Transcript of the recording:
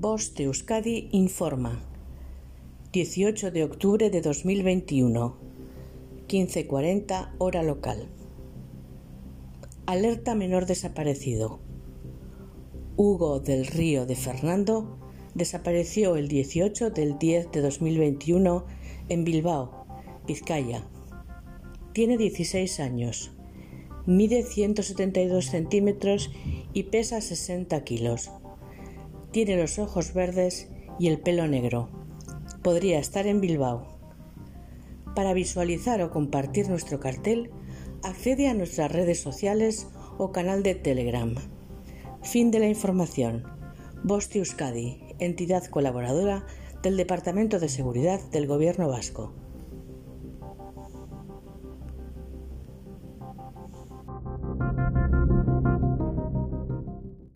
Voz de Euskadi informa. 18 de octubre de 2021, 15.40 hora local. Alerta menor desaparecido. Hugo del Río de Fernando desapareció el 18 del 10 de 2021 en Bilbao, Vizcaya. Tiene 16 años, mide 172 centímetros y pesa 60 kilos. Tiene los ojos verdes y el pelo negro. Podría estar en Bilbao. Para visualizar o compartir nuestro cartel, accede a nuestras redes sociales o canal de Telegram. Fin de la información. Bosti Euskadi, entidad colaboradora del Departamento de Seguridad del Gobierno Vasco.